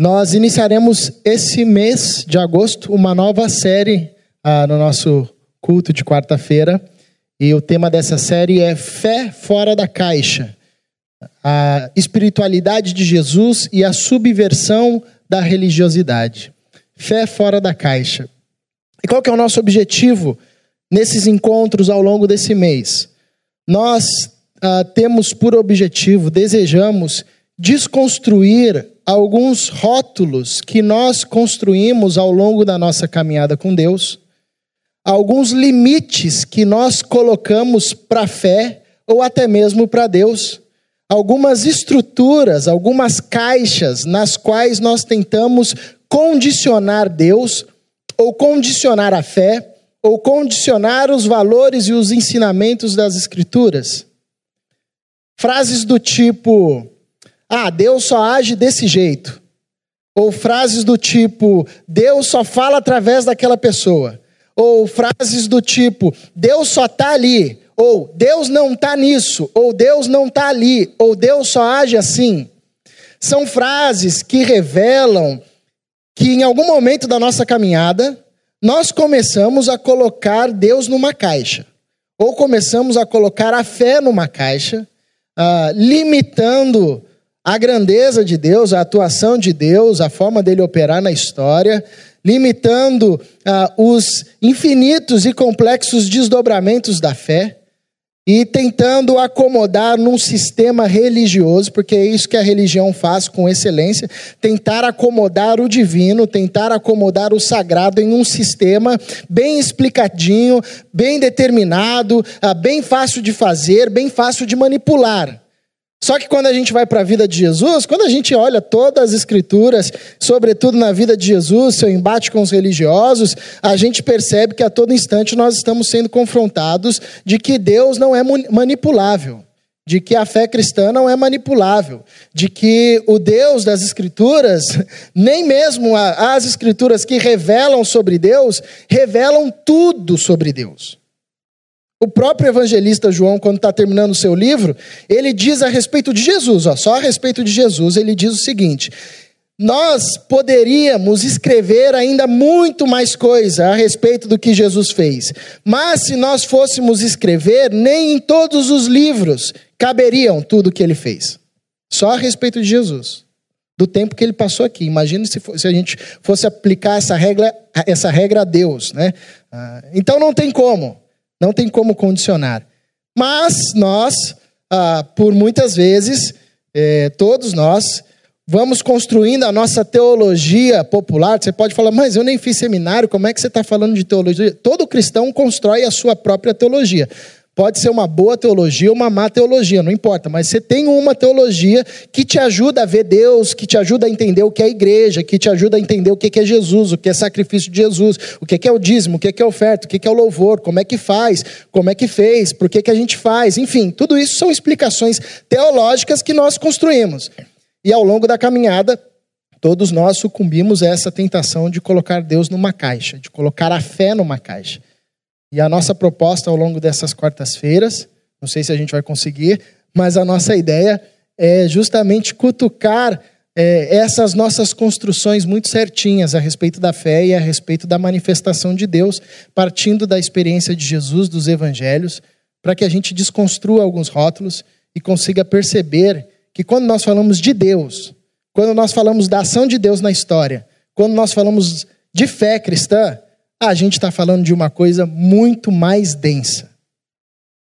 Nós iniciaremos esse mês de agosto uma nova série ah, no nosso culto de quarta-feira. E o tema dessa série é Fé Fora da Caixa. A espiritualidade de Jesus e a subversão da religiosidade. Fé fora da caixa. E qual que é o nosso objetivo nesses encontros ao longo desse mês? Nós ah, temos por objetivo, desejamos desconstruir alguns rótulos que nós construímos ao longo da nossa caminhada com Deus, alguns limites que nós colocamos para a fé ou até mesmo para Deus, algumas estruturas, algumas caixas nas quais nós tentamos condicionar Deus ou condicionar a fé ou condicionar os valores e os ensinamentos das Escrituras. Frases do tipo: Ah, Deus só age desse jeito. Ou frases do tipo: Deus só fala através daquela pessoa. Ou frases do tipo: Deus só está ali. Ou Deus não está nisso. Ou Deus não está ali. Ou Deus só age assim. São frases que revelam que em algum momento da nossa caminhada nós começamos a colocar Deus numa caixa. Ou começamos a colocar a fé numa caixa ah, limitando a grandeza de Deus, a atuação de Deus, a forma dele operar na história, limitando ah, os infinitos e complexos desdobramentos da fé e tentando acomodar num sistema religioso, porque é isso que a religião faz com excelência, tentar acomodar o divino, tentar acomodar o sagrado em um sistema bem explicadinho, bem determinado, ah, bem fácil de fazer, bem fácil de manipular. Só que quando a gente vai para a vida de Jesus, quando a gente olha todas as escrituras, sobretudo na vida de Jesus, seu embate com os religiosos, a gente percebe que a todo instante nós estamos sendo confrontados de que Deus não é manipulável, de que a fé cristã não é manipulável, de que o Deus das escrituras, nem mesmo as escrituras que revelam sobre Deus, revelam tudo sobre Deus. O próprio evangelista João, quando está terminando o seu livro, ele diz a respeito de Jesus, ó, só a respeito de Jesus, ele diz o seguinte: nós poderíamos escrever ainda muito mais coisa a respeito do que Jesus fez, mas se nós fôssemos escrever, nem em todos os livros caberiam tudo o que ele fez. Só a respeito de Jesus, do tempo que ele passou aqui. Imagina se, se a gente fosse aplicar essa regra, essa regra a Deus, né? Ah, então não tem como. Não tem como condicionar. Mas nós, ah, por muitas vezes, eh, todos nós, vamos construindo a nossa teologia popular. Você pode falar, mas eu nem fiz seminário, como é que você está falando de teologia? Todo cristão constrói a sua própria teologia. Pode ser uma boa teologia ou uma má teologia, não importa, mas você tem uma teologia que te ajuda a ver Deus, que te ajuda a entender o que é igreja, que te ajuda a entender o que é Jesus, o que é sacrifício de Jesus, o que é o dízimo, o que é oferta, o que é o louvor, como é que faz, como é que fez, por que, que a gente faz, enfim, tudo isso são explicações teológicas que nós construímos. E ao longo da caminhada, todos nós sucumbimos a essa tentação de colocar Deus numa caixa, de colocar a fé numa caixa. E a nossa proposta ao longo dessas quartas-feiras, não sei se a gente vai conseguir, mas a nossa ideia é justamente cutucar é, essas nossas construções muito certinhas a respeito da fé e a respeito da manifestação de Deus, partindo da experiência de Jesus, dos evangelhos, para que a gente desconstrua alguns rótulos e consiga perceber que quando nós falamos de Deus, quando nós falamos da ação de Deus na história, quando nós falamos de fé cristã, a gente está falando de uma coisa muito mais densa.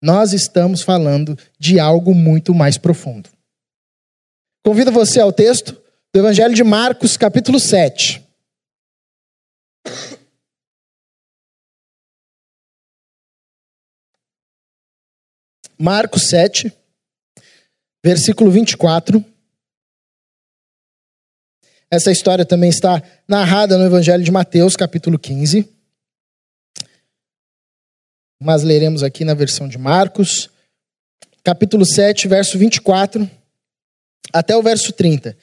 Nós estamos falando de algo muito mais profundo. Convido você ao texto do Evangelho de Marcos, capítulo 7. Marcos 7, versículo 24. Essa história também está narrada no Evangelho de Mateus, capítulo 15 mas leremos aqui na versão de Marcos, capítulo 7, verso 24 até o verso 30.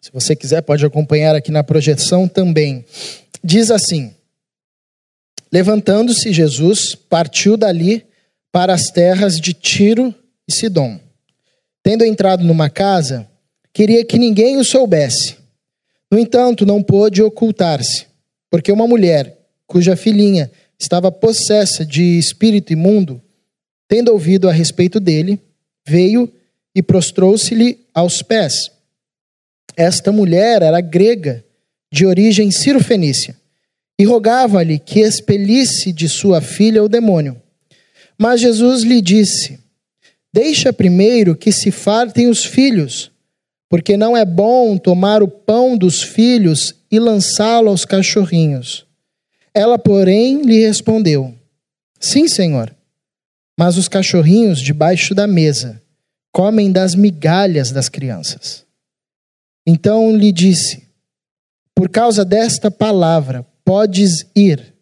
Se você quiser, pode acompanhar aqui na projeção também. Diz assim: Levantando-se Jesus, partiu dali para as terras de Tiro e Sidom. Tendo entrado numa casa, queria que ninguém o soubesse. No entanto, não pôde ocultar-se, porque uma mulher, cuja filhinha estava possessa de espírito imundo, tendo ouvido a respeito dele, veio e prostrou-se-lhe aos pés. Esta mulher era grega, de origem cirofenícia, e rogava-lhe que expelisse de sua filha o demônio. Mas Jesus lhe disse: Deixa primeiro que se fartem os filhos, porque não é bom tomar o pão dos filhos e lançá-lo aos cachorrinhos. Ela, porém, lhe respondeu: Sim, senhor, mas os cachorrinhos debaixo da mesa comem das migalhas das crianças. Então lhe disse: Por causa desta palavra, podes ir,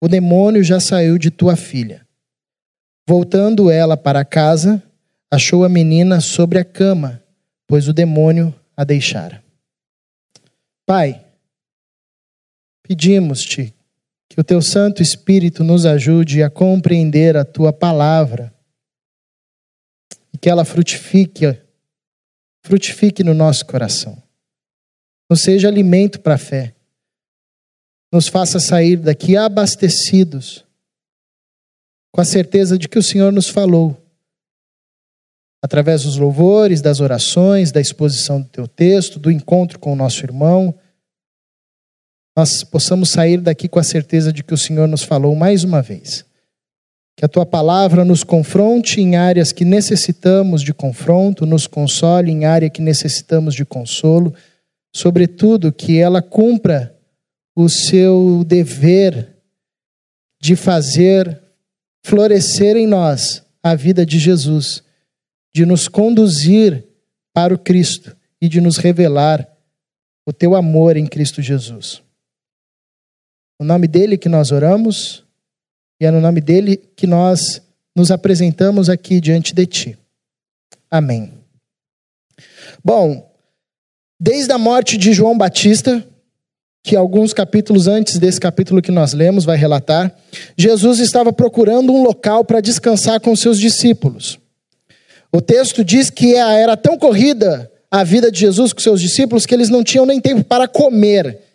o demônio já saiu de tua filha. Voltando ela para casa, achou a menina sobre a cama, pois o demônio a deixara. Pai, pedimos-te que o teu Santo Espírito nos ajude a compreender a tua palavra e que ela frutifique, frutifique no nosso coração. Nos seja alimento para a fé. Nos faça sair daqui abastecidos, com a certeza de que o Senhor nos falou através dos louvores, das orações, da exposição do teu texto, do encontro com o nosso irmão, nós possamos sair daqui com a certeza de que o Senhor nos falou mais uma vez. Que a tua palavra nos confronte em áreas que necessitamos de confronto, nos console em área que necessitamos de consolo, sobretudo que ela cumpra o seu dever de fazer florescer em nós a vida de Jesus de nos conduzir para o Cristo e de nos revelar o teu amor em Cristo Jesus. O nome dele que nós oramos e é no nome dele que nós nos apresentamos aqui diante de ti. Amém. Bom, desde a morte de João Batista, que alguns capítulos antes desse capítulo que nós lemos vai relatar, Jesus estava procurando um local para descansar com seus discípulos. O texto diz que era tão corrida a vida de Jesus com seus discípulos que eles não tinham nem tempo para comer.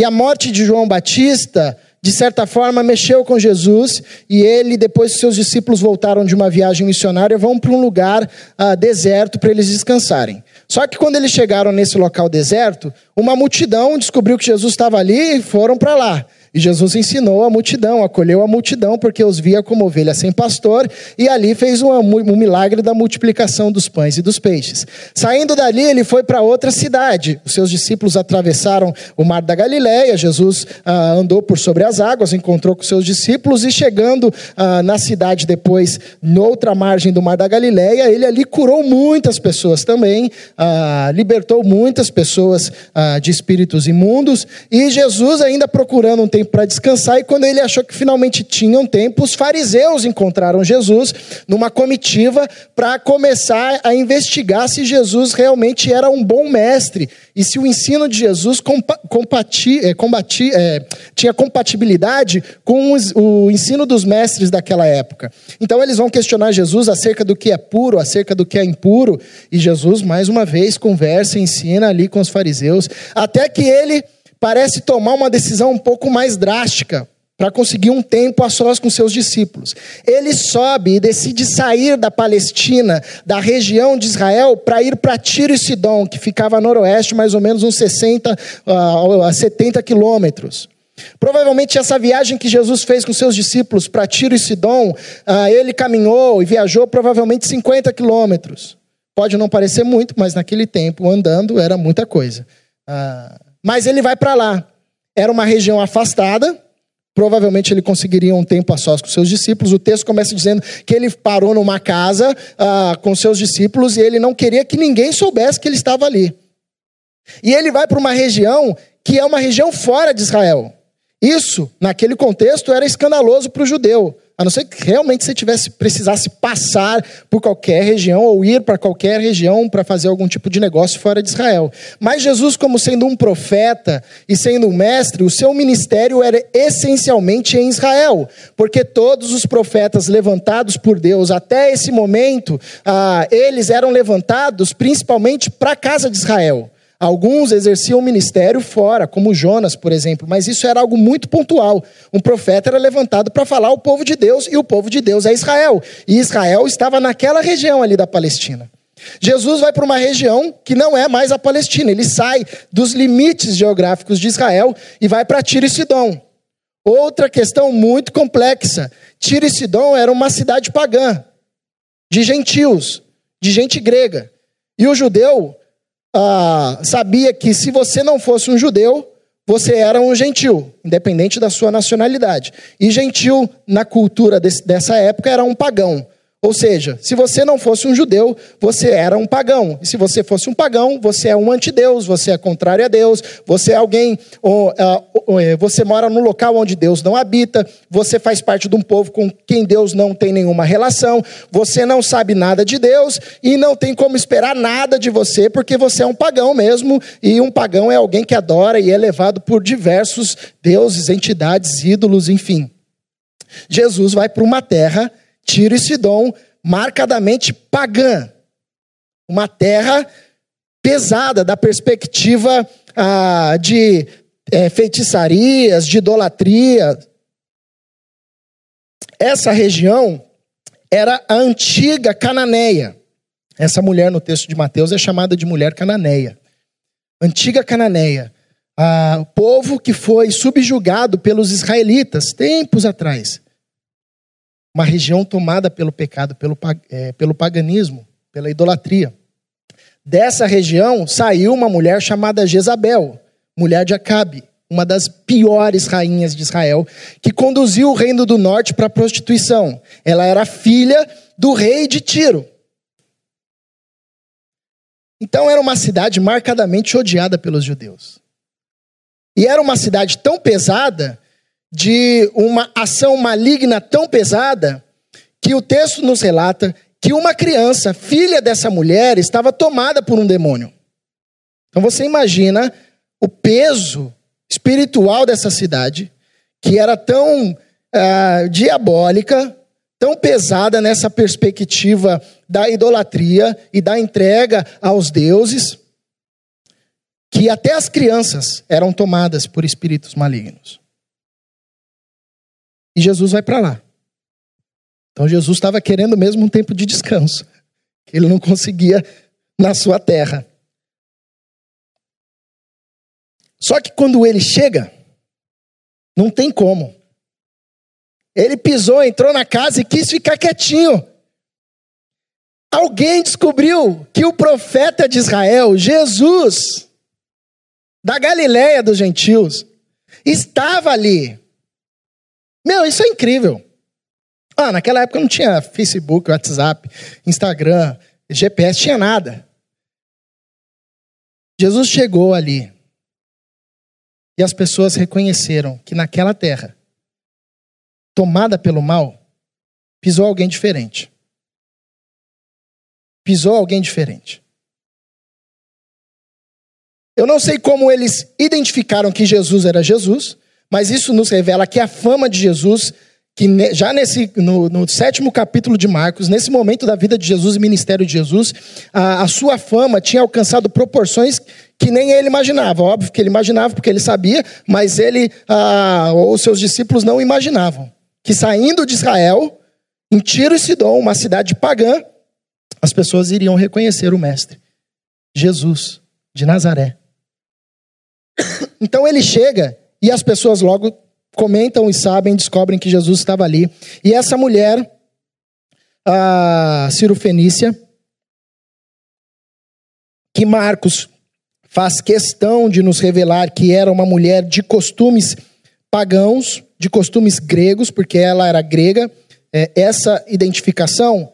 E a morte de João Batista, de certa forma, mexeu com Jesus e ele, depois que seus discípulos voltaram de uma viagem missionária, vão para um lugar uh, deserto para eles descansarem. Só que quando eles chegaram nesse local deserto, uma multidão descobriu que Jesus estava ali e foram para lá. E Jesus ensinou a multidão, acolheu a multidão, porque os via como ovelhas sem pastor, e ali fez um, um milagre da multiplicação dos pães e dos peixes. Saindo dali, ele foi para outra cidade. Os seus discípulos atravessaram o mar da Galiléia. Jesus ah, andou por sobre as águas, encontrou com seus discípulos, e chegando ah, na cidade depois, noutra margem do mar da Galiléia, ele ali curou muitas pessoas também, ah, libertou muitas pessoas ah, de espíritos imundos, e Jesus ainda procurando um tempo tempo para descansar, e quando ele achou que finalmente tinham tempo, os fariseus encontraram Jesus numa comitiva para começar a investigar se Jesus realmente era um bom mestre e se o ensino de Jesus compati, é, combati, é, tinha compatibilidade com os, o ensino dos mestres daquela época. Então eles vão questionar Jesus acerca do que é puro, acerca do que é impuro, e Jesus, mais uma vez, conversa e ensina ali com os fariseus, até que ele parece tomar uma decisão um pouco mais drástica para conseguir um tempo a sós com seus discípulos. Ele sobe e decide sair da Palestina, da região de Israel, para ir para Tiro e Sidom, que ficava a noroeste, mais ou menos uns 60 a 70 quilômetros. Provavelmente essa viagem que Jesus fez com seus discípulos para Tiro e Sidom, ah, ele caminhou e viajou provavelmente 50 quilômetros. Pode não parecer muito, mas naquele tempo, andando, era muita coisa. Ah, mas ele vai para lá. Era uma região afastada, provavelmente ele conseguiria um tempo a sós com seus discípulos. O texto começa dizendo que ele parou numa casa uh, com seus discípulos e ele não queria que ninguém soubesse que ele estava ali. E ele vai para uma região que é uma região fora de Israel. Isso, naquele contexto, era escandaloso para o judeu. A não ser que realmente você tivesse precisasse passar por qualquer região ou ir para qualquer região para fazer algum tipo de negócio fora de Israel. Mas Jesus, como sendo um profeta e sendo um mestre, o seu ministério era essencialmente em Israel, porque todos os profetas levantados por Deus até esse momento, ah, eles eram levantados principalmente para a casa de Israel. Alguns exerciam ministério fora, como Jonas, por exemplo, mas isso era algo muito pontual. Um profeta era levantado para falar ao povo de Deus, e o povo de Deus é Israel. E Israel estava naquela região ali da Palestina. Jesus vai para uma região que não é mais a Palestina, ele sai dos limites geográficos de Israel e vai para Tiro e Sidom. Outra questão muito complexa: Tiro e Sidom era uma cidade pagã, de gentios, de gente grega. E o judeu ah, sabia que se você não fosse um judeu, você era um gentil, independente da sua nacionalidade. E gentil, na cultura desse, dessa época, era um pagão. Ou seja, se você não fosse um judeu, você era um pagão. E se você fosse um pagão, você é um antideus, você é contrário a Deus, você é alguém, ou, uh, você mora num local onde Deus não habita, você faz parte de um povo com quem Deus não tem nenhuma relação, você não sabe nada de Deus e não tem como esperar nada de você, porque você é um pagão mesmo, e um pagão é alguém que adora e é levado por diversos deuses, entidades, ídolos, enfim. Jesus vai para uma terra Tiro e Sidom, marcadamente pagã. Uma terra pesada da perspectiva ah, de é, feitiçarias, de idolatria. Essa região era a antiga Cananeia. Essa mulher no texto de Mateus é chamada de mulher cananeia. Antiga Cananeia. Ah, povo que foi subjugado pelos israelitas tempos atrás uma região tomada pelo pecado, pelo, é, pelo paganismo, pela idolatria. Dessa região saiu uma mulher chamada Jezabel, mulher de Acabe, uma das piores rainhas de Israel, que conduziu o reino do norte para a prostituição. Ela era filha do rei de Tiro. Então era uma cidade marcadamente odiada pelos judeus. E era uma cidade tão pesada de uma ação maligna tão pesada que o texto nos relata que uma criança, filha dessa mulher, estava tomada por um demônio. Então você imagina o peso espiritual dessa cidade, que era tão uh, diabólica, tão pesada nessa perspectiva da idolatria e da entrega aos deuses, que até as crianças eram tomadas por espíritos malignos. E Jesus vai para lá. Então Jesus estava querendo mesmo um tempo de descanso, que ele não conseguia na sua terra. Só que quando ele chega, não tem como. Ele pisou, entrou na casa e quis ficar quietinho. Alguém descobriu que o profeta de Israel, Jesus, da Galiléia dos gentios, estava ali. Meu, isso é incrível. Ah, naquela época não tinha Facebook, WhatsApp, Instagram, GPS, tinha nada. Jesus chegou ali e as pessoas reconheceram que naquela terra, tomada pelo mal, pisou alguém diferente. Pisou alguém diferente. Eu não sei como eles identificaram que Jesus era Jesus, mas isso nos revela que a fama de Jesus, que já nesse, no, no sétimo capítulo de Marcos, nesse momento da vida de Jesus e ministério de Jesus, a, a sua fama tinha alcançado proporções que nem ele imaginava. Óbvio que ele imaginava porque ele sabia, mas ele ah, ou seus discípulos não imaginavam. Que saindo de Israel, em Tiro e Sidom, uma cidade pagã, as pessoas iriam reconhecer o Mestre, Jesus de Nazaré. Então ele chega e as pessoas logo comentam e sabem, descobrem que Jesus estava ali. E essa mulher, a Ciro Fenícia, que Marcos faz questão de nos revelar que era uma mulher de costumes pagãos, de costumes gregos, porque ela era grega. É, essa identificação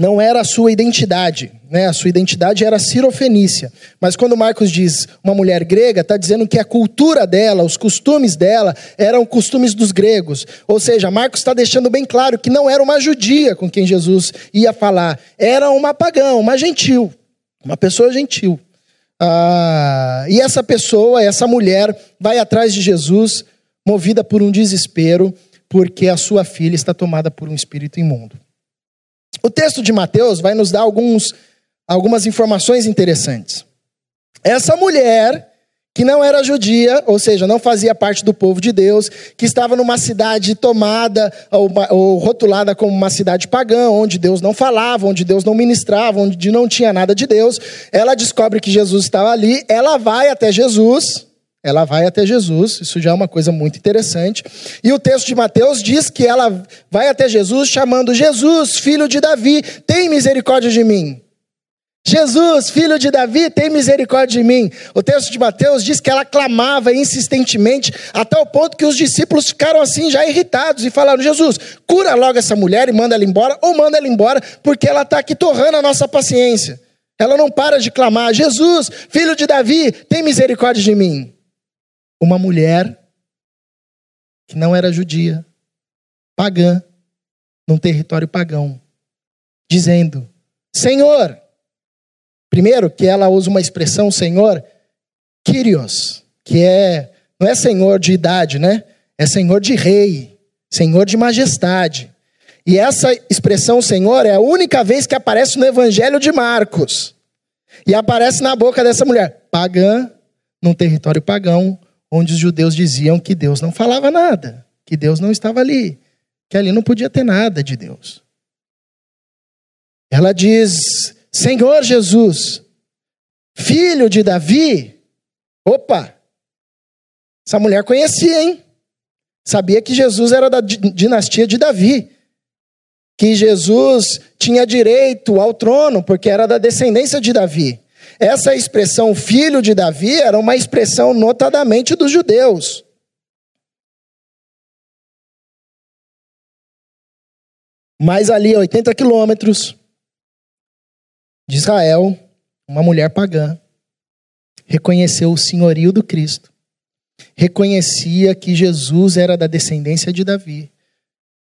não era a sua identidade, né? A sua identidade era cirofenícia. Mas quando Marcos diz uma mulher grega, está dizendo que a cultura dela, os costumes dela, eram costumes dos gregos. Ou seja, Marcos está deixando bem claro que não era uma judia com quem Jesus ia falar, era uma pagã, uma gentil, uma pessoa gentil. Ah, e essa pessoa, essa mulher, vai atrás de Jesus, movida por um desespero, porque a sua filha está tomada por um espírito imundo. O texto de Mateus vai nos dar alguns, algumas informações interessantes. Essa mulher, que não era judia, ou seja, não fazia parte do povo de Deus, que estava numa cidade tomada ou, ou, rotulada como uma cidade pagã, onde Deus não falava, onde Deus não ministrava, onde não tinha nada de Deus, ela descobre que Jesus estava ali, ela vai até Jesus ela vai até Jesus, isso já é uma coisa muito interessante. E o texto de Mateus diz que ela vai até Jesus chamando: Jesus, filho de Davi, tem misericórdia de mim. Jesus, filho de Davi, tem misericórdia de mim. O texto de Mateus diz que ela clamava insistentemente, até o ponto que os discípulos ficaram assim já irritados e falaram: Jesus, cura logo essa mulher e manda ela embora, ou manda ela embora, porque ela está aqui torrando a nossa paciência. Ela não para de clamar: Jesus, filho de Davi, tem misericórdia de mim uma mulher que não era judia, pagã, num território pagão, dizendo: Senhor. Primeiro, que ela usa uma expressão, Senhor, Kyrios, que é, não é Senhor de idade, né? É Senhor de rei, Senhor de majestade. E essa expressão Senhor é a única vez que aparece no Evangelho de Marcos. E aparece na boca dessa mulher, pagã, num território pagão, onde os judeus diziam que Deus não falava nada, que Deus não estava ali, que ali não podia ter nada de Deus. Ela diz: Senhor Jesus, filho de Davi. Opa! Essa mulher conhecia, hein? Sabia que Jesus era da dinastia de Davi. Que Jesus tinha direito ao trono, porque era da descendência de Davi. Essa expressão filho de Davi era uma expressão notadamente dos judeus. Mas ali a 80 quilômetros de Israel, uma mulher pagã reconheceu o senhorio do Cristo, reconhecia que Jesus era da descendência de Davi,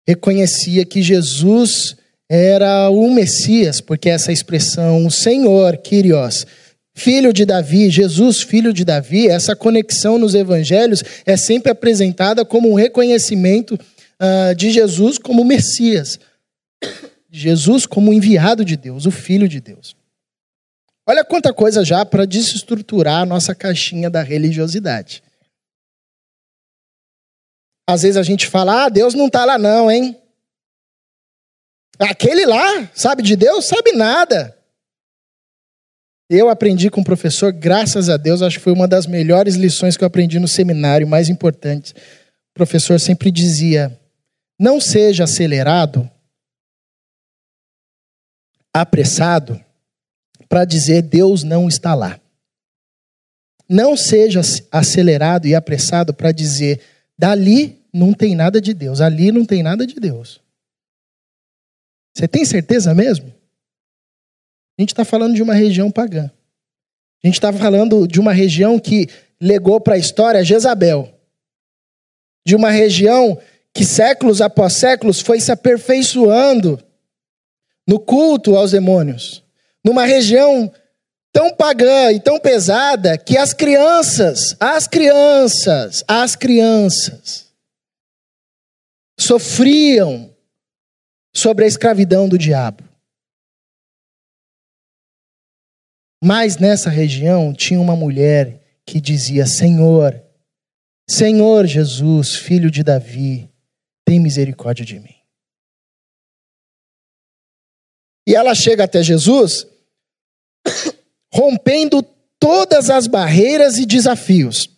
reconhecia que Jesus era o Messias, porque essa expressão, o Senhor, Kyrios, filho de Davi, Jesus, filho de Davi, essa conexão nos evangelhos é sempre apresentada como um reconhecimento uh, de Jesus como Messias, Jesus como enviado de Deus, o Filho de Deus. Olha quanta coisa já para desestruturar a nossa caixinha da religiosidade. Às vezes a gente fala, ah, Deus não está lá não, hein? Aquele lá, sabe de Deus? Sabe nada. Eu aprendi com o professor, graças a Deus, acho que foi uma das melhores lições que eu aprendi no seminário, mais importantes. O professor sempre dizia: não seja acelerado, apressado, para dizer Deus não está lá. Não seja acelerado e apressado para dizer dali não tem nada de Deus, ali não tem nada de Deus. Você tem certeza mesmo? A gente está falando de uma região pagã. A gente está falando de uma região que legou para a história Jezabel. De uma região que séculos após séculos foi se aperfeiçoando no culto aos demônios. Numa região tão pagã e tão pesada que as crianças, as crianças, as crianças sofriam sobre a escravidão do diabo. Mas nessa região tinha uma mulher que dizia: Senhor, Senhor Jesus, filho de Davi, tem misericórdia de mim. E ela chega até Jesus, rompendo todas as barreiras e desafios.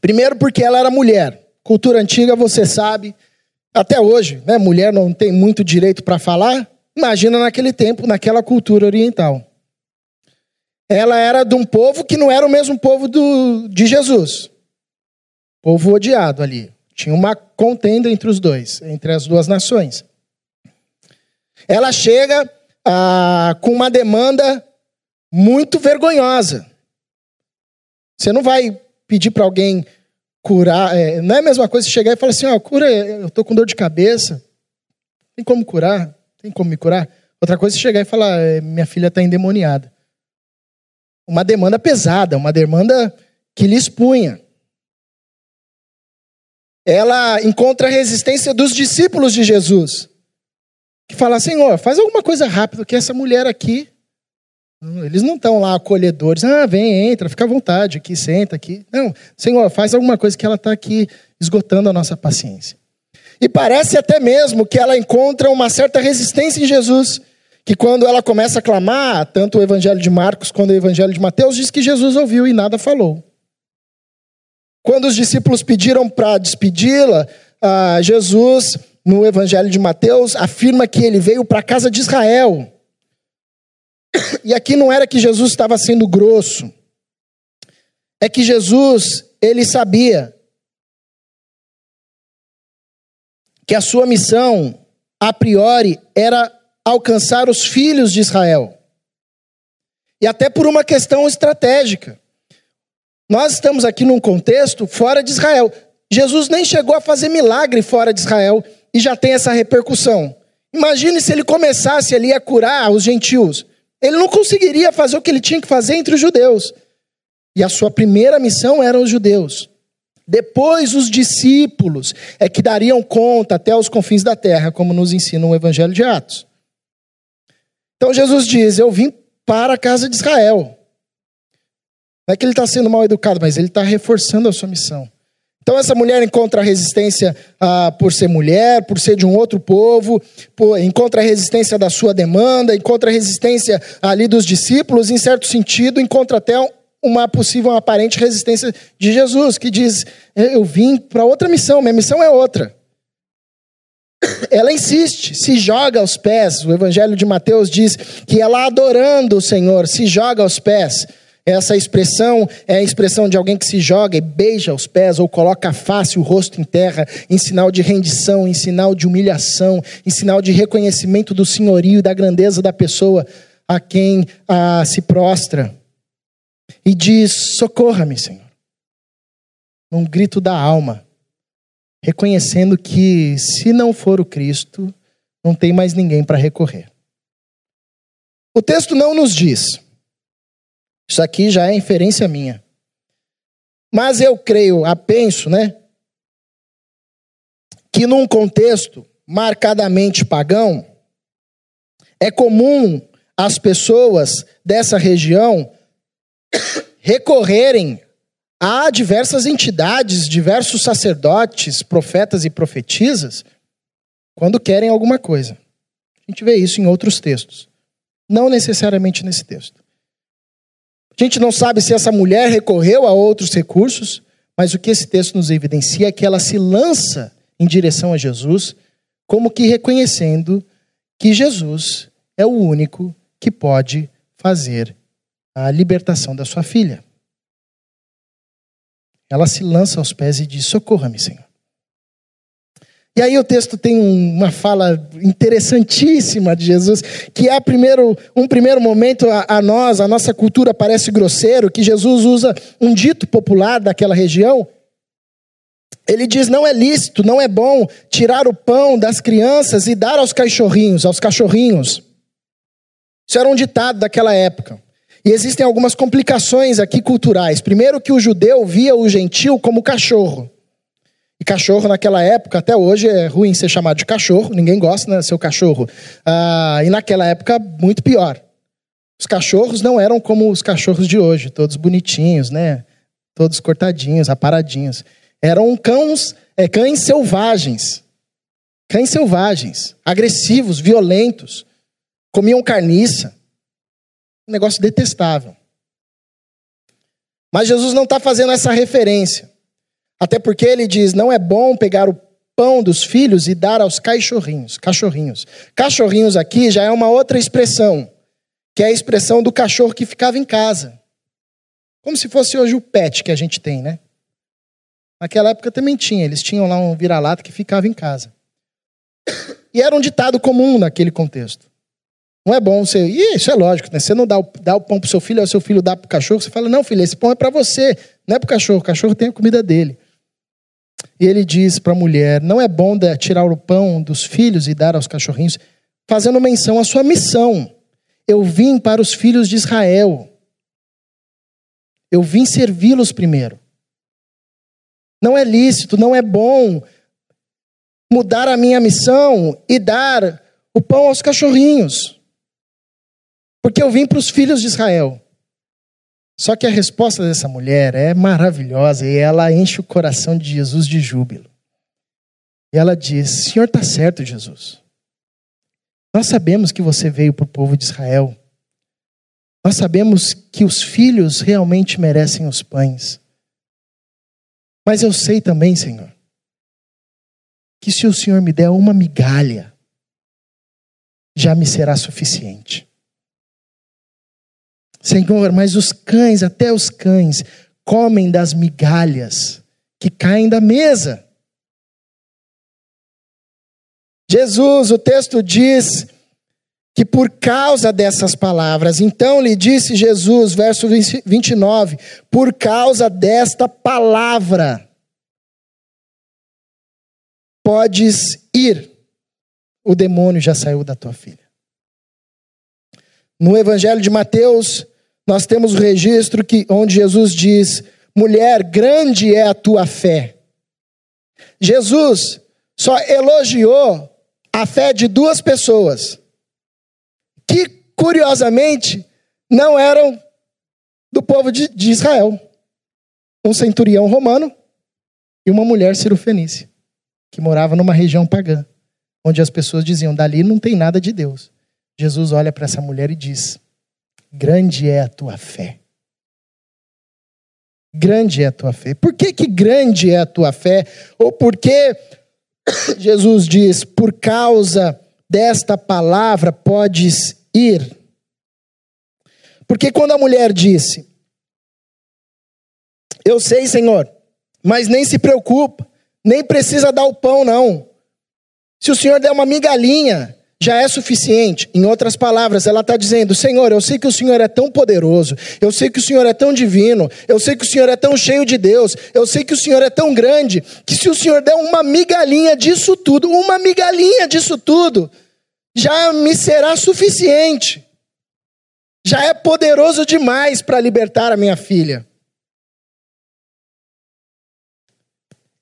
Primeiro, porque ela era mulher. Cultura antiga, você sabe, até hoje, né, mulher não tem muito direito para falar. Imagina naquele tempo, naquela cultura oriental. Ela era de um povo que não era o mesmo povo do, de Jesus. Povo odiado ali. Tinha uma contenda entre os dois, entre as duas nações. Ela chega ah, com uma demanda muito vergonhosa. Você não vai pedir para alguém curar. É, não é a mesma coisa chegar e falar assim: ó, cura, eu tô com dor de cabeça. Tem como curar? Tem como me curar? Outra coisa é chegar e falar: é, minha filha está endemoniada. Uma demanda pesada, uma demanda que lhe expunha. Ela encontra a resistência dos discípulos de Jesus, que fala: Senhor, faz alguma coisa rápido, que essa mulher aqui eles não estão lá acolhedores. Ah, vem, entra, fica à vontade aqui, senta aqui. Não, Senhor, faz alguma coisa que ela está aqui esgotando a nossa paciência. E parece até mesmo que ela encontra uma certa resistência em Jesus. Que quando ela começa a clamar, tanto o Evangelho de Marcos quanto o Evangelho de Mateus, diz que Jesus ouviu e nada falou. Quando os discípulos pediram para despedi-la, ah, Jesus, no Evangelho de Mateus, afirma que ele veio para a casa de Israel e aqui não era que Jesus estava sendo grosso. É que Jesus, ele sabia que a sua missão, a priori, era alcançar os filhos de Israel. E até por uma questão estratégica. Nós estamos aqui num contexto fora de Israel. Jesus nem chegou a fazer milagre fora de Israel e já tem essa repercussão. Imagine se ele começasse ali a curar os gentios. Ele não conseguiria fazer o que ele tinha que fazer entre os judeus. E a sua primeira missão eram os judeus. Depois, os discípulos é que dariam conta até os confins da terra, como nos ensina o Evangelho de Atos. Então, Jesus diz: Eu vim para a casa de Israel. Não é que ele está sendo mal educado, mas ele está reforçando a sua missão. Então, essa mulher encontra resistência ah, por ser mulher, por ser de um outro povo, por, encontra resistência da sua demanda, encontra resistência ali dos discípulos, em certo sentido, encontra até uma possível, uma aparente resistência de Jesus, que diz: Eu vim para outra missão, minha missão é outra. Ela insiste, se joga aos pés. O Evangelho de Mateus diz que ela, adorando o Senhor, se joga aos pés. Essa expressão é a expressão de alguém que se joga e beija os pés ou coloca a face, o rosto em terra, em sinal de rendição, em sinal de humilhação, em sinal de reconhecimento do senhorio e da grandeza da pessoa a quem ah, se prostra. E diz: Socorra-me, Senhor. Num grito da alma, reconhecendo que, se não for o Cristo, não tem mais ninguém para recorrer. O texto não nos diz isso aqui já é inferência minha. Mas eu creio, penso, né? Que num contexto marcadamente pagão, é comum as pessoas dessa região recorrerem a diversas entidades, diversos sacerdotes, profetas e profetisas, quando querem alguma coisa. A gente vê isso em outros textos. Não necessariamente nesse texto. A gente não sabe se essa mulher recorreu a outros recursos, mas o que esse texto nos evidencia é que ela se lança em direção a Jesus, como que reconhecendo que Jesus é o único que pode fazer a libertação da sua filha. Ela se lança aos pés e diz: Socorra-me, Senhor. E aí o texto tem uma fala interessantíssima de Jesus, que é primeiro, um primeiro momento a, a, nós, a nossa cultura parece grosseiro, que Jesus usa um dito popular daquela região. Ele diz: não é lícito, não é bom tirar o pão das crianças e dar aos cachorrinhos, aos cachorrinhos. Isso era um ditado daquela época. E existem algumas complicações aqui culturais. Primeiro, que o judeu via o gentil como cachorro. Cachorro naquela época, até hoje, é ruim ser chamado de cachorro, ninguém gosta, né, seu cachorro. Ah, e naquela época, muito pior. Os cachorros não eram como os cachorros de hoje, todos bonitinhos, né? Todos cortadinhos, aparadinhos. Eram cães, é, cães selvagens. Cães selvagens, agressivos, violentos. Comiam carniça. Um negócio detestável. Mas Jesus não está fazendo essa referência. Até porque ele diz: não é bom pegar o pão dos filhos e dar aos cachorrinhos. Cachorrinhos. Cachorrinhos aqui já é uma outra expressão, que é a expressão do cachorro que ficava em casa. Como se fosse hoje o pet que a gente tem, né? Naquela época também tinha, eles tinham lá um vira-lata que ficava em casa. E era um ditado comum naquele contexto. Não é bom você. E isso é lógico, né? Você não dá o, dá o pão pro seu filho, aí o seu filho dá pro cachorro, você fala: não, filho, esse pão é para você, não é pro cachorro, o cachorro tem a comida dele. E ele diz para a mulher: não é bom tirar o pão dos filhos e dar aos cachorrinhos, fazendo menção à sua missão. Eu vim para os filhos de Israel. Eu vim servi-los primeiro. Não é lícito, não é bom mudar a minha missão e dar o pão aos cachorrinhos. Porque eu vim para os filhos de Israel. Só que a resposta dessa mulher é maravilhosa e ela enche o coração de Jesus de júbilo. E ela diz: Senhor está certo, Jesus. Nós sabemos que você veio para o povo de Israel. Nós sabemos que os filhos realmente merecem os pães. Mas eu sei também, Senhor, que se o Senhor me der uma migalha, já me será suficiente. Senhor, mas os cães, até os cães, comem das migalhas que caem da mesa. Jesus, o texto diz que por causa dessas palavras, então lhe disse Jesus, verso 29, por causa desta palavra, podes ir, o demônio já saiu da tua filha. No Evangelho de Mateus, nós temos o registro que, onde Jesus diz: mulher, grande é a tua fé. Jesus só elogiou a fé de duas pessoas que, curiosamente, não eram do povo de, de Israel. Um centurião romano e uma mulher cirofenícia, que morava numa região pagã, onde as pessoas diziam: dali não tem nada de Deus. Jesus olha para essa mulher e diz: Grande é a tua fé. Grande é a tua fé. Por que, que grande é a tua fé? Ou por que Jesus diz: Por causa desta palavra podes ir. Porque quando a mulher disse: Eu sei, Senhor, mas nem se preocupa, nem precisa dar o pão, não. Se o Senhor der uma migalhinha, já é suficiente. Em outras palavras, ela está dizendo: Senhor, eu sei que o Senhor é tão poderoso, eu sei que o Senhor é tão divino, eu sei que o Senhor é tão cheio de Deus, eu sei que o Senhor é tão grande, que se o Senhor der uma migalhinha disso tudo, uma migalhinha disso tudo, já me será suficiente. Já é poderoso demais para libertar a minha filha.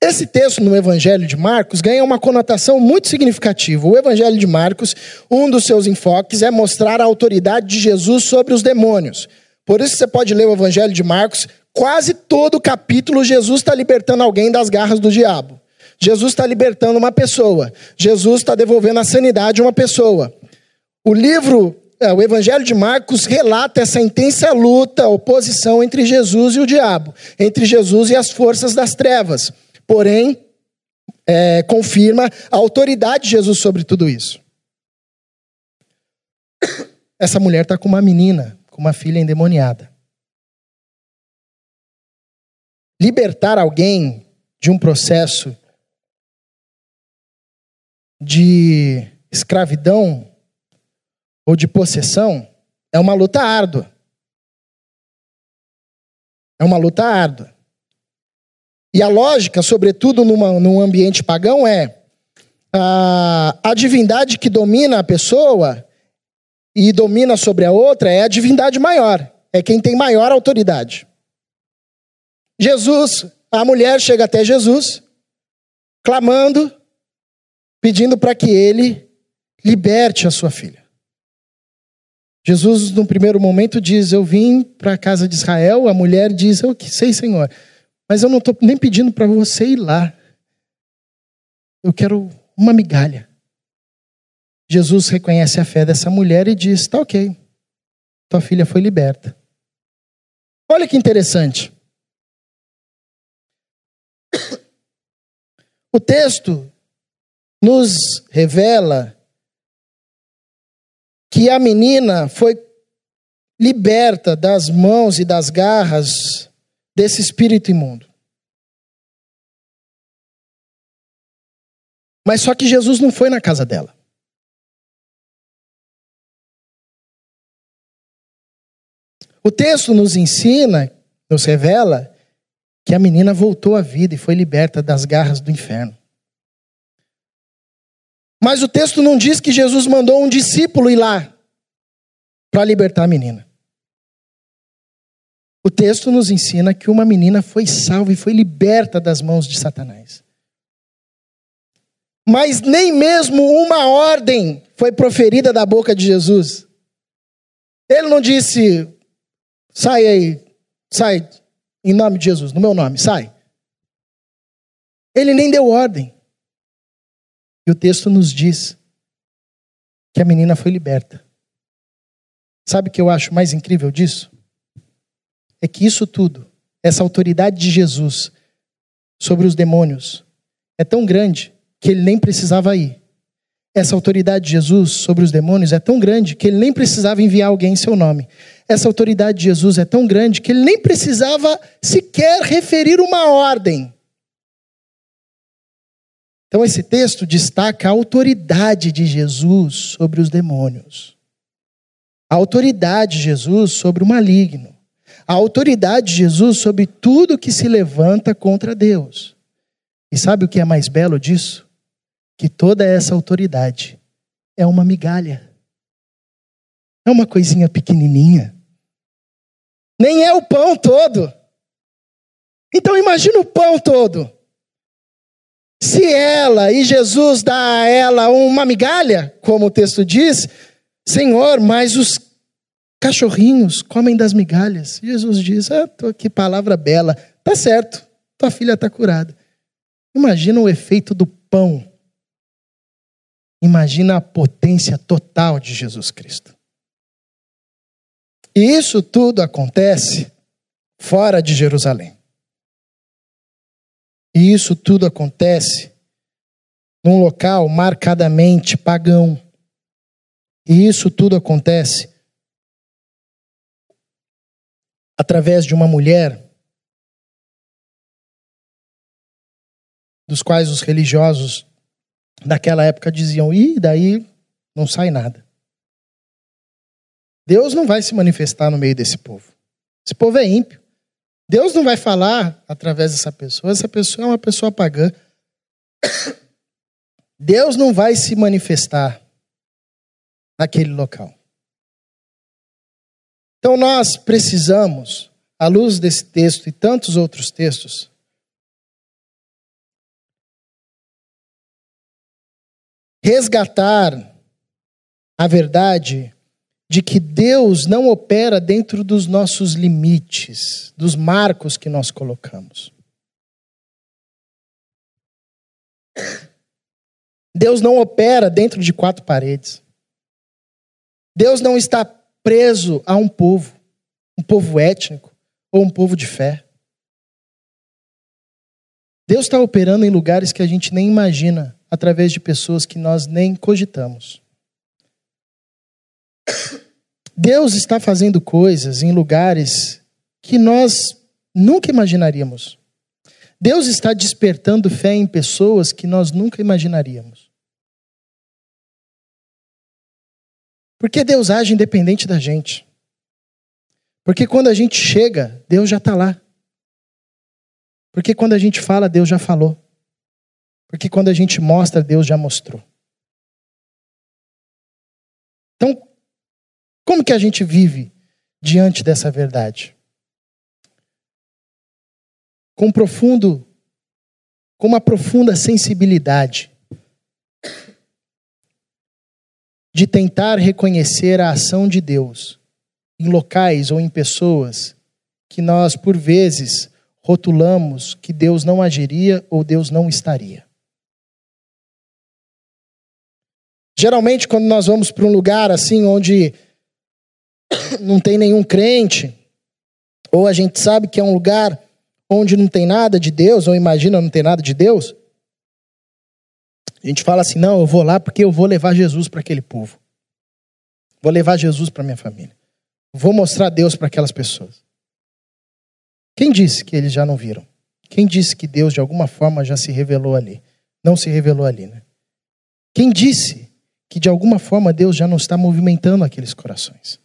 Esse texto no Evangelho de Marcos ganha uma conotação muito significativa. O Evangelho de Marcos, um dos seus enfoques é mostrar a autoridade de Jesus sobre os demônios. Por isso você pode ler o Evangelho de Marcos, quase todo o capítulo Jesus está libertando alguém das garras do diabo. Jesus está libertando uma pessoa. Jesus está devolvendo a sanidade a uma pessoa. O livro, é, o Evangelho de Marcos relata essa intensa luta, oposição entre Jesus e o diabo, entre Jesus e as forças das trevas. Porém, é, confirma a autoridade de Jesus sobre tudo isso. Essa mulher está com uma menina, com uma filha endemoniada. Libertar alguém de um processo de escravidão ou de possessão é uma luta árdua. É uma luta árdua. E a lógica, sobretudo numa, num ambiente pagão, é a, a divindade que domina a pessoa e domina sobre a outra é a divindade maior, é quem tem maior autoridade. Jesus, a mulher chega até Jesus, clamando pedindo para que ele liberte a sua filha. Jesus, no primeiro momento, diz: Eu vim para a casa de Israel. A mulher diz: Eu que sei, Senhor, mas eu não estou nem pedindo para você ir lá. Eu quero uma migalha. Jesus reconhece a fé dessa mulher e diz: Tá ok, tua filha foi liberta. Olha que interessante. O texto nos revela que a menina foi liberta das mãos e das garras desse espírito imundo. Mas só que Jesus não foi na casa dela. O texto nos ensina, nos revela, que a menina voltou à vida e foi liberta das garras do inferno. Mas o texto não diz que Jesus mandou um discípulo ir lá para libertar a menina. O texto nos ensina que uma menina foi salva e foi liberta das mãos de Satanás. Mas nem mesmo uma ordem foi proferida da boca de Jesus. Ele não disse, Sai aí, sai, em nome de Jesus, no meu nome, sai. Ele nem deu ordem. E o texto nos diz que a menina foi liberta. Sabe o que eu acho mais incrível disso? É que isso tudo, essa autoridade de Jesus sobre os demônios, é tão grande que ele nem precisava ir. Essa autoridade de Jesus sobre os demônios é tão grande que ele nem precisava enviar alguém em seu nome. Essa autoridade de Jesus é tão grande que ele nem precisava sequer referir uma ordem. Então, esse texto destaca a autoridade de Jesus sobre os demônios, a autoridade de Jesus sobre o maligno, a autoridade de Jesus sobre tudo que se levanta contra Deus. E sabe o que é mais belo disso? que toda essa autoridade é uma migalha. É uma coisinha pequenininha. Nem é o pão todo. Então imagina o pão todo. Se ela e Jesus dá a ela uma migalha, como o texto diz, Senhor, mas os cachorrinhos comem das migalhas. Jesus diz: ah, que palavra bela. Tá certo, tua filha está curada. Imagina o efeito do pão Imagina a potência total de Jesus Cristo. E isso tudo acontece fora de Jerusalém. E isso tudo acontece num local marcadamente pagão. E isso tudo acontece através de uma mulher dos quais os religiosos naquela época diziam: e daí não sai nada. Deus não vai se manifestar no meio desse povo. Esse povo é ímpio. Deus não vai falar através dessa pessoa. Essa pessoa é uma pessoa pagã. Deus não vai se manifestar naquele local. Então nós precisamos, à luz desse texto e tantos outros textos, resgatar a verdade de que Deus não opera dentro dos nossos limites, dos marcos que nós colocamos. Deus não opera dentro de quatro paredes. Deus não está preso a um povo, um povo étnico ou um povo de fé. Deus está operando em lugares que a gente nem imagina através de pessoas que nós nem cogitamos. Deus está fazendo coisas em lugares que nós nunca imaginaríamos. Deus está despertando fé em pessoas que nós nunca imaginaríamos. Porque Deus age independente da gente. Porque quando a gente chega, Deus já está lá. Porque quando a gente fala, Deus já falou. Porque quando a gente mostra, Deus já mostrou. Então, como que a gente vive diante dessa verdade? Com profundo, com uma profunda sensibilidade de tentar reconhecer a ação de Deus em locais ou em pessoas que nós, por vezes, rotulamos que Deus não agiria ou Deus não estaria. Geralmente, quando nós vamos para um lugar assim onde não tem nenhum crente, ou a gente sabe que é um lugar onde não tem nada de Deus, ou imagina não tem nada de Deus, a gente fala assim: não, eu vou lá porque eu vou levar Jesus para aquele povo. Vou levar Jesus para minha família. Vou mostrar Deus para aquelas pessoas. Quem disse que eles já não viram? Quem disse que Deus de alguma forma já se revelou ali? Não se revelou ali, né? Quem disse que de alguma forma Deus já não está movimentando aqueles corações?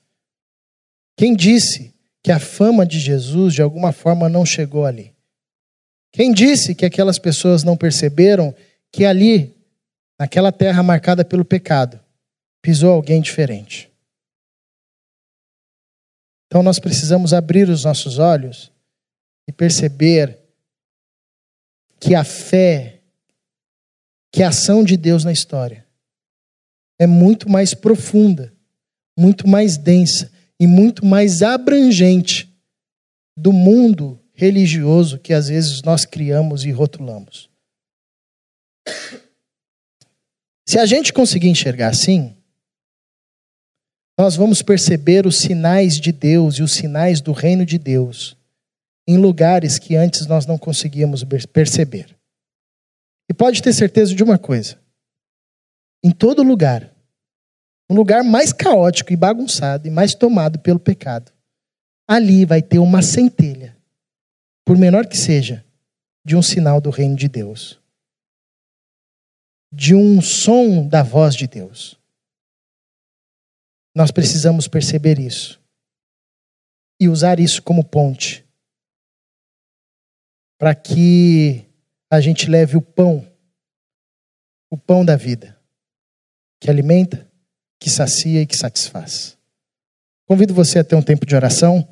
Quem disse que a fama de Jesus de alguma forma não chegou ali? Quem disse que aquelas pessoas não perceberam que ali, naquela terra marcada pelo pecado, pisou alguém diferente? Então nós precisamos abrir os nossos olhos e perceber que a fé, que a ação de Deus na história é muito mais profunda, muito mais densa e muito mais abrangente do mundo religioso que às vezes nós criamos e rotulamos. Se a gente conseguir enxergar assim, nós vamos perceber os sinais de Deus e os sinais do reino de Deus em lugares que antes nós não conseguíamos perceber. E pode ter certeza de uma coisa: em todo lugar, um lugar mais caótico e bagunçado e mais tomado pelo pecado, ali vai ter uma centelha por menor que seja, de um sinal do reino de Deus, de um som da voz de Deus. Nós precisamos perceber isso e usar isso como ponte para que a gente leve o pão, o pão da vida, que alimenta, que sacia e que satisfaz. Convido você a ter um tempo de oração.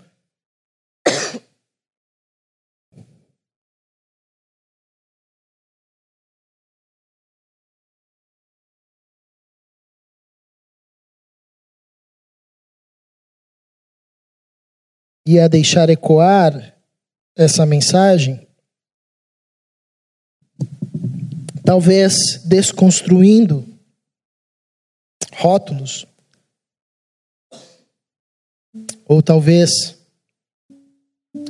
E a deixar ecoar essa mensagem, talvez desconstruindo rótulos, ou talvez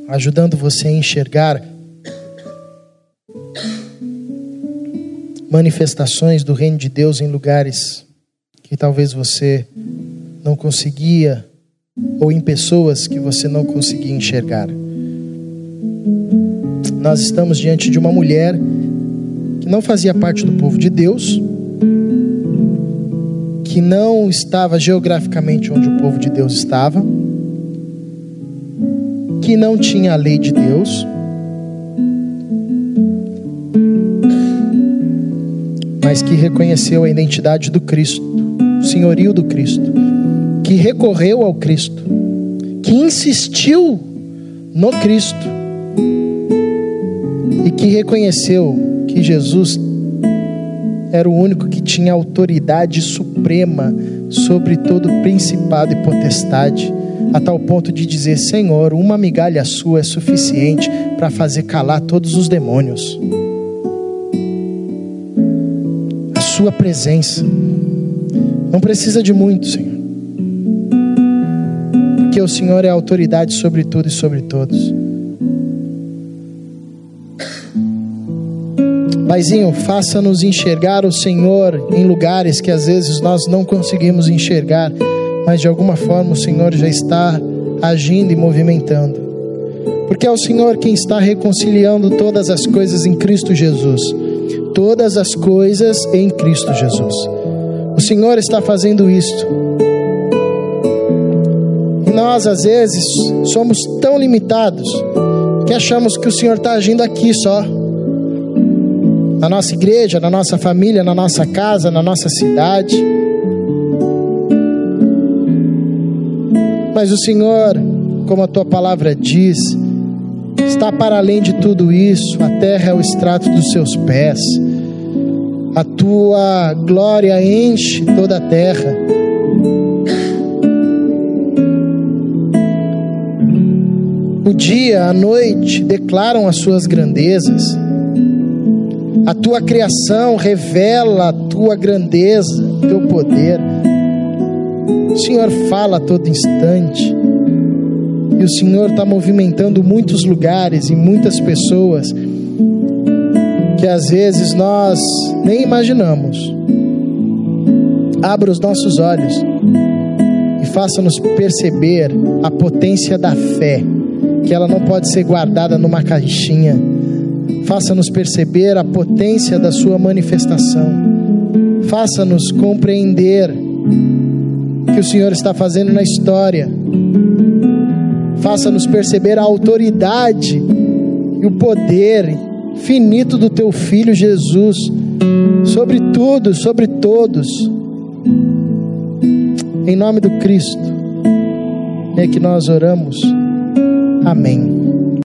ajudando você a enxergar manifestações do reino de Deus em lugares que talvez você não conseguia ou em pessoas que você não conseguia enxergar. Nós estamos diante de uma mulher que não fazia parte do povo de Deus, que não estava geograficamente onde o povo de Deus estava, que não tinha a lei de Deus, mas que reconheceu a identidade do Cristo, o senhorio do Cristo que recorreu ao Cristo, que insistiu no Cristo e que reconheceu que Jesus era o único que tinha autoridade suprema sobre todo principado e potestade, a tal ponto de dizer: Senhor, uma migalha sua é suficiente para fazer calar todos os demônios. A sua presença não precisa de muito, Senhor porque o Senhor é autoridade sobre tudo e sobre todos. Paizinho, faça-nos enxergar o Senhor em lugares que às vezes nós não conseguimos enxergar, mas de alguma forma o Senhor já está agindo e movimentando. Porque é o Senhor quem está reconciliando todas as coisas em Cristo Jesus. Todas as coisas em Cristo Jesus. O Senhor está fazendo isto nós, às vezes, somos tão limitados que achamos que o Senhor está agindo aqui só. Na nossa igreja, na nossa família, na nossa casa, na nossa cidade. Mas o Senhor, como a tua palavra diz, está para além de tudo isso. A terra é o extrato dos seus pés. A tua glória enche toda a terra. O dia, a noite declaram as suas grandezas. A tua criação revela a tua grandeza, teu poder. O Senhor fala a todo instante. E o Senhor está movimentando muitos lugares e muitas pessoas que às vezes nós nem imaginamos. Abra os nossos olhos e faça-nos perceber a potência da fé que ela não pode ser guardada numa caixinha. Faça-nos perceber a potência da Sua manifestação. Faça-nos compreender o que o Senhor está fazendo na história. Faça-nos perceber a autoridade e o poder finito do teu filho Jesus sobre tudo, sobre todos. Em nome do Cristo é que nós oramos. Amém.